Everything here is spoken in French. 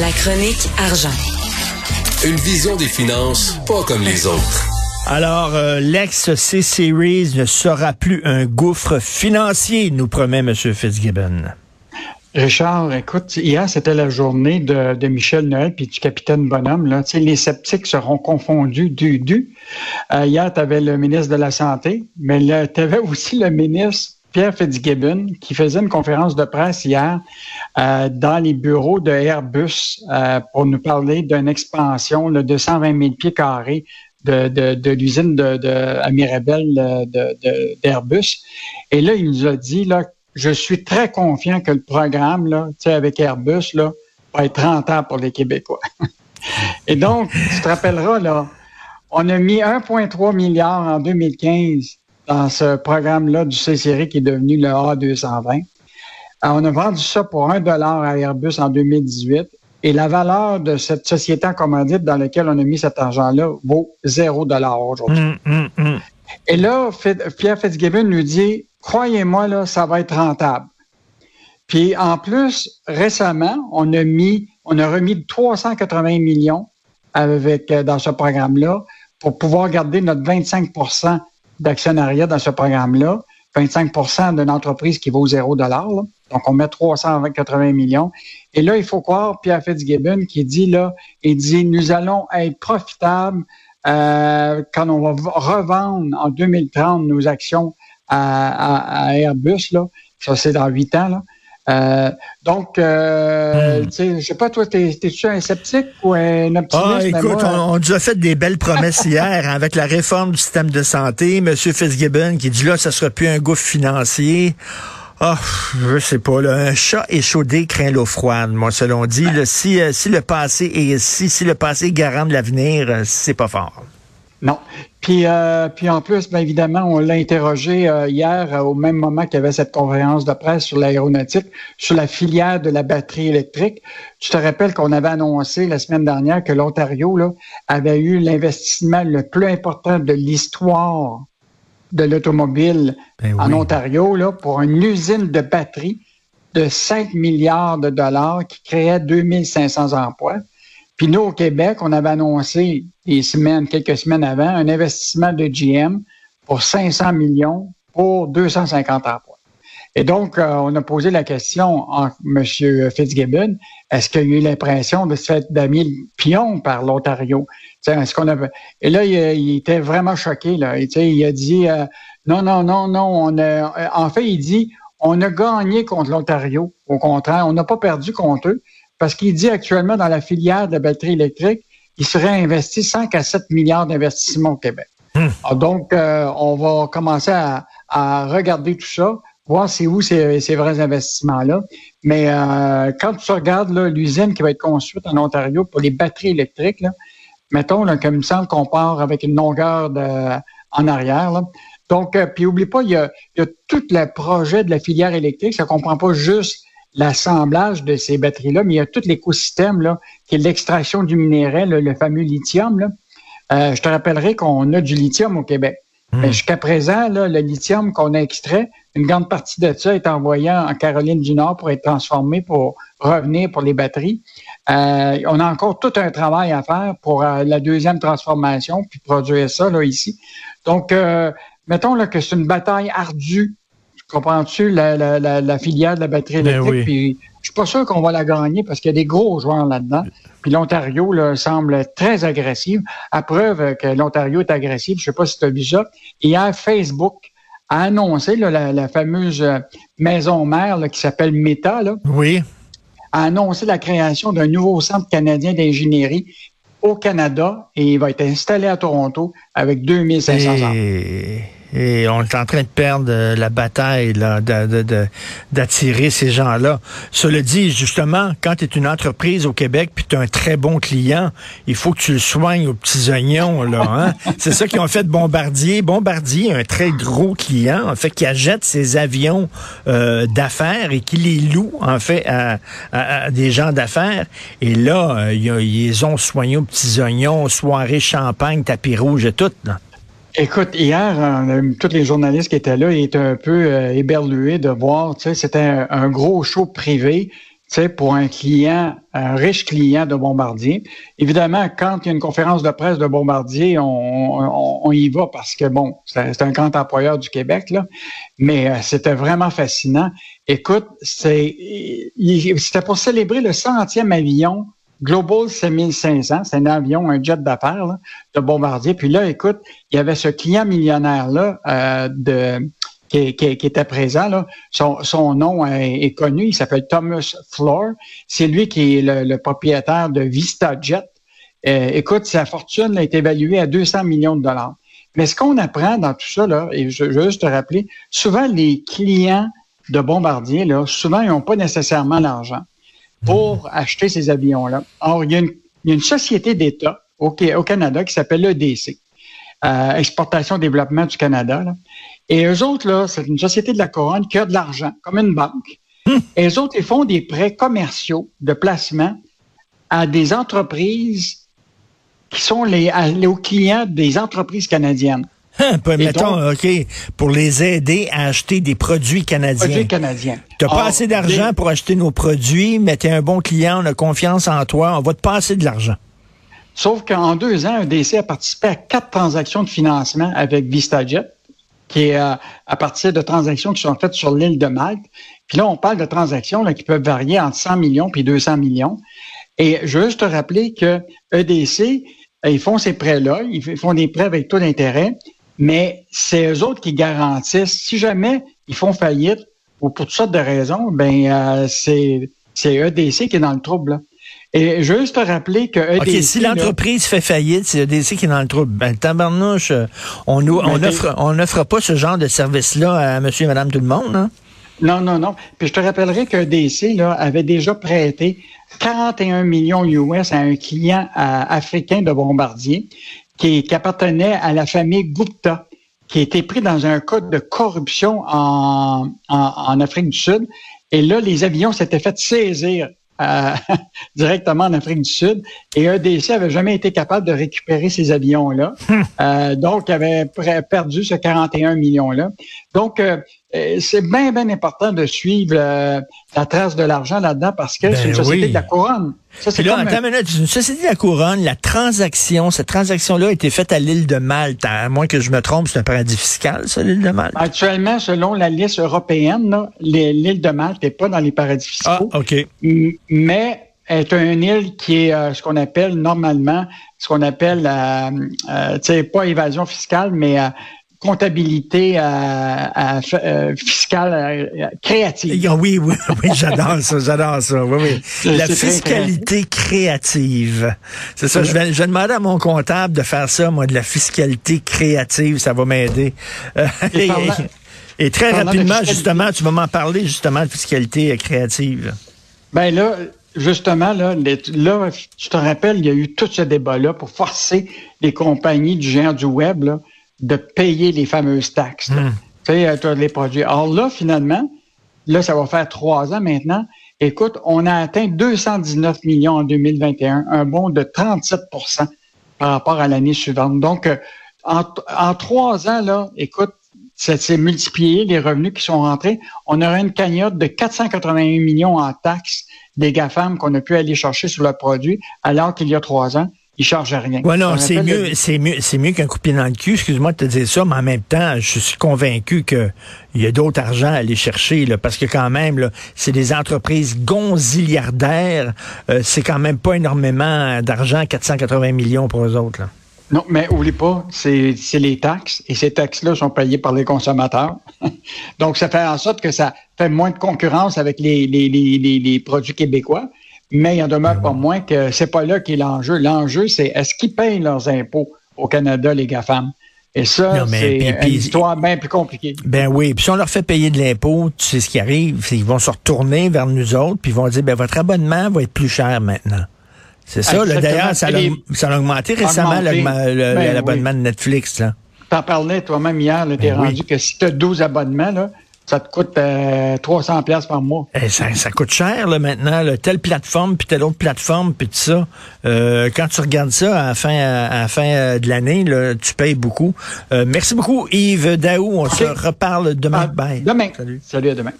La chronique argent. Une vision des finances pas comme les autres. Alors, euh, l'ex-C-Series ne sera plus un gouffre financier, nous promet M. Fitzgibbon. Richard, écoute, hier, c'était la journée de, Michel Noël puis du capitaine Bonhomme. Là. Tu sais, les sceptiques seront confondus du du. Euh, hier, tu avais le ministre de la Santé, mais tu avais aussi le ministre Pierre Fitzgibbon qui faisait une conférence de presse hier euh, dans les bureaux de Airbus euh, pour nous parler d'une expansion de 120 000 pieds carrés de, de, l'usine de, de, à Mirabel d'Airbus. Et là, il nous a dit là, je suis très confiant que le programme là, avec Airbus là, va être rentable pour les Québécois. Et donc, tu te rappelleras, là, on a mis 1,3 milliard en 2015 dans ce programme-là du C-Série qui est devenu le A220. Euh, on a vendu ça pour un dollar à Airbus en 2018 et la valeur de cette société en commandite dans laquelle on a mis cet argent-là vaut zéro dollar aujourd'hui. Hum, hum, hum. Et là, Pierre Fitzgibbon nous dit, croyez-moi, là, ça va être rentable. Puis en plus, récemment, on a mis, on a remis 380 millions avec euh, dans ce programme-là pour pouvoir garder notre 25 d'actionnariat dans ce programme-là, 25% d'une entreprise qui vaut 0 dollar. Donc, on met 380 millions. Et là, il faut croire Pierre Fitzgibbon qui dit là, il dit, nous allons être profitables euh, quand on va revendre en 2030 nos actions à, Airbus. Là. Ça, c'est dans huit ans. Là. Euh, donc, euh, hmm. je sais pas, toi, t'es-tu un sceptique ou un optimiste? Ah, écoute, on, nous a fait des belles promesses hier hein, avec la réforme du système de santé. M. Fitzgibbon qui dit là, ça sera plus un gouffre financier. Ah, oh, je sais pas, là, un chat échaudé craint l'eau froide, moi, selon dit. si, euh, si le passé est si, si le passé garant de l'avenir, euh, c'est pas fort. Non. Puis, euh, puis en plus, bien évidemment, on l'a interrogé euh, hier euh, au même moment qu'il y avait cette conférence de presse sur l'aéronautique, sur la filière de la batterie électrique. Tu te rappelles qu'on avait annoncé la semaine dernière que l'Ontario avait eu l'investissement le plus important de l'histoire de l'automobile ben en Ontario là, pour une usine de batterie de 5 milliards de dollars qui créait 2500 emplois. Puis nous, au Québec, on avait annoncé des semaines, quelques semaines avant, un investissement de GM pour 500 millions pour 250 emplois. Et donc, euh, on a posé la question à M. Fitzgibbon, est-ce qu'il a eu l'impression de se faire d'amis le pion par l'Ontario? Est-ce qu'on avait... Et là, il, était vraiment choqué. Là. il a dit, euh, non, non, non, non. On a... En fait, il dit, on a gagné contre l'Ontario. Au contraire, on n'a pas perdu contre eux parce qu'il dit actuellement dans la filière de batterie électrique, il serait investi 5 à 7 milliards d'investissements au Québec. Hmm. Ah, donc, euh, on va commencer à, regarder tout ça, voir c'est où ces, ces vrais investissements-là. Mais euh, quand tu regardes l'usine qui va être construite en Ontario pour les batteries électriques, là, mettons, là, comme il me semble qu'on part avec une longueur de, en arrière. Là. Donc, euh, puis oublie pas, il y, a, il y a tout le projet de la filière électrique. Ça comprend pas juste l'assemblage de ces batteries-là, mais il y a tout l'écosystème là, qui est l'extraction du minéral, le fameux lithium. Là. Euh, je te rappellerai qu'on a du lithium au Québec. Hmm. Mais jusqu'à présent, là, le lithium qu'on a extrait, une grande partie de ça est envoyé en Caroline du Nord pour être transformé pour revenir pour les batteries. Euh, on a encore tout un travail à faire pour euh, la deuxième transformation, puis produire ça là, ici. Donc, mettons là, que c'est une bataille ardue Comprends-tu la, la, la, filière de la batterie ben électrique? Puis, je suis pas sûr qu'on va la gagner parce qu'il y a des gros joueurs là-dedans. Puis l'Ontario semble très agressif. À preuve que l'Ontario est agressif, je sais pas si tu as vu ça. Hier, Facebook a annoncé la, fameuse maison mère qui s'appelle Meta. Là, oui. A annoncé la création d'un nouveau centre canadien d'ingénierie au Canada et il va être installé à Toronto avec 2500 et... Et on est en train de perdre euh, la bataille d'attirer de, ces gens-là. Cela dit, justement, quand tu es une entreprise au Québec puis tu as un très bon client, il faut que tu le soignes aux petits oignons. là. Hein? C'est ça qu'ils ont fait de Bombardier. Bombardier, un très gros client, en fait, qui achète ses avions euh, d'affaires et qui les loue, en fait, à, des gens d'affaires. Et là, euh, ils ont soigné aux petits oignons, soirée champagne, tapis rouge et tout. Là. Écoute, hier, tous les journalistes qui étaient là étaient un peu euh, éberlués de voir, tu sais, c'était un, gros show privé pour un client, un riche client de Bombardier. Évidemment, quand il y a une conférence de presse de Bombardier, on, y va parce que, bon, c'est un grand employeur du Québec, là, mais euh, c'était vraiment fascinant. Écoute, c'était pour célébrer le centième avion Global 7500, c'est un avion, un jet d'affaires de Bombardier. Puis là, écoute, il y avait ce client millionnaire-là euh, qui, était présent. Là. Son, nom est, connu, il s'appelle Thomas Floor. C'est lui qui est le, propriétaire de VistaJet. Euh, écoute, sa fortune est évaluée à 200 millions de dollars. Mais ce qu'on apprend dans tout ça, là, et je, veux juste te rappeler, souvent les clients de Bombardier, là, souvent, ils n'ont pas nécessairement l'argent pour hmm. acheter ces avions-là. Or, il y, a une, société d'État au, au, Canada qui s'appelle l'EDC, euh, Exportation Développement du Canada. Là. Et eux autres, là, c'est une société de la couronne qui a de l'argent, comme une banque. Hmm. Et eux autres, ils font des prêts commerciaux de placement à des entreprises qui sont les, aux clients des entreprises canadiennes. Hein, mettons, OK, pour les aider à acheter des produits canadiens. Produits canadiens. Tu n'as pas assez d'argent pour acheter nos produits, mais tu es un bon client, on a confiance en toi, on va te passer de l'argent. Sauf qu'en deux ans, EDC a participé à quatre transactions de financement avec VistaJet qui est euh, à, partir de transactions qui sont faites sur l'île de Malte. Puis là, on parle de transactions là, qui peuvent varier entre 100 millions puis 200 millions. Et je veux juste te rappeler que EDC, ils font ces prêts-là, ils font des prêts avec taux d'intérêt, mais c'est eux autres qui garantissent. Si jamais ils font faillite, ou pour toutes sortes de raisons, ben euh, c'est c'est EDC qui est dans le trouble. Là. Et juste te rappeler que EDC... OK, si l'entreprise fait faillite, c'est EDC qui est dans le trouble. Ben, tabarnouche, euh, on nous, on offre, on n'offre pas ce genre de service-là à monsieur et madame tout le monde, hein? Non, non, non. Puis je te rappellerai que EDC là, avait déjà prêté 41 millions US à un client africain de Bombardier qui, qui, appartenait à la famille Gupta, qui a été pris dans un cas de corruption en, en, en Afrique du Sud. Et là, les avions s'étaient fait saisir directement en Afrique du Sud. Et EDC avait jamais été capable de récupérer ces avions-là. Hmm. euh, donc, avait perdu ce 41 millions-là. Donc, euh, euh, c'est bien, bien important de suivre euh, la trace de l'argent là-dedans parce que c'est une ben société de la couronne. Ça, c'est là, attends une société de la couronne, la transaction, cette transaction-là a été faite à l'île de Malte. À moins que je me trompe, c'est un paradis fiscal, ça, l'île de Malte? Actuellement, selon la liste européenne, l'île de Malte n'est pas dans les paradis fiscaux. Ah, OK. Mais est une île qui est euh, ce qu'on appelle normalement, ce qu'on appelle, euh, euh, tu sais, pas évasion fiscale, mais comptabilité euh, fiscale euh, créative. Oui, oui, oui, j'adore ça, j'adore ça. Oui, oui. La fiscalité créative. C'est ça. Je vais, je vais demander à mon comptable de faire ça, moi, de la fiscalité créative. Ça va m'aider. Euh, et, très rapidement, justement, tu vas m'en parler justement de fiscalité créative. Ben là, justement, là, là, je te rappelle, il y a eu tout ce débat-là pour forcer les compagnies du géant du web là, de payer les fameuses taxes. Hmm. Tu sais, euh, les produits. Alors là, finalement, là, ça va faire trois ans maintenant. Écoute, on a atteint 219 millions en 2021, un bond de 37% par rapport à l'année suivante. Donc, euh, en, en, trois ans, là, écoute, ça s'est multiplié les revenus qui sont rentrés. On aura une cagnotte de 481 millions en taxes des GAFAM qu'on a pu aller chercher sur le produit, alors qu'il y a trois ans, il charge rien. Ouais, non, c'est mieux, c'est mieux, c'est mieux qu'un coup de pied dans le cul. Excuse-moi de te dire ça, mais en même temps, je suis convaincu que il y a d'autres argent à aller chercher, là, parce que quand même, là, c'est des entreprises gonziliardaires. Euh, c'est quand même pas énormément d'argent, 480 millions pour eux autres. Là. Non, mais oublie pas, c'est les taxes, et ces taxes-là sont payées par les consommateurs. Donc, ça fait en sorte que ça fait moins de concurrence avec les, les, les, les produits québécois mais il en demeure pas moins que c'est pas là qui est l'enjeu. L'enjeu, c'est est-ce qu'ils payent leurs impôts au Canada, les GAFAM? Et ça, c'est une histoire bien plus compliquée. Ben oui, puis si on leur fait payer de l'impôt, tu sais ce qui arrive, c'est qu'ils vont se retourner vers nous autres, puis ils vont dire, ben votre abonnement va être plus cher maintenant. C'est ça, d'ailleurs, ça, a augmenté récemment ben l'abonnement de Netflix. T'en parlais toi-même hier, t'es ben rendu que si tu as 12 abonnements, là, ça te coûte 300 euh, pièces par mois. Eh, ça, ça, coûte cher là maintenant, telle plateforme puis telle autre plateforme puis tout ça. Euh, quand tu regardes ça à la fin, à, fin euh, de l'année, tu payes beaucoup. merci beaucoup Yves Daou, on se reparle demain. Bye. Demain. Salut. Salut à demain.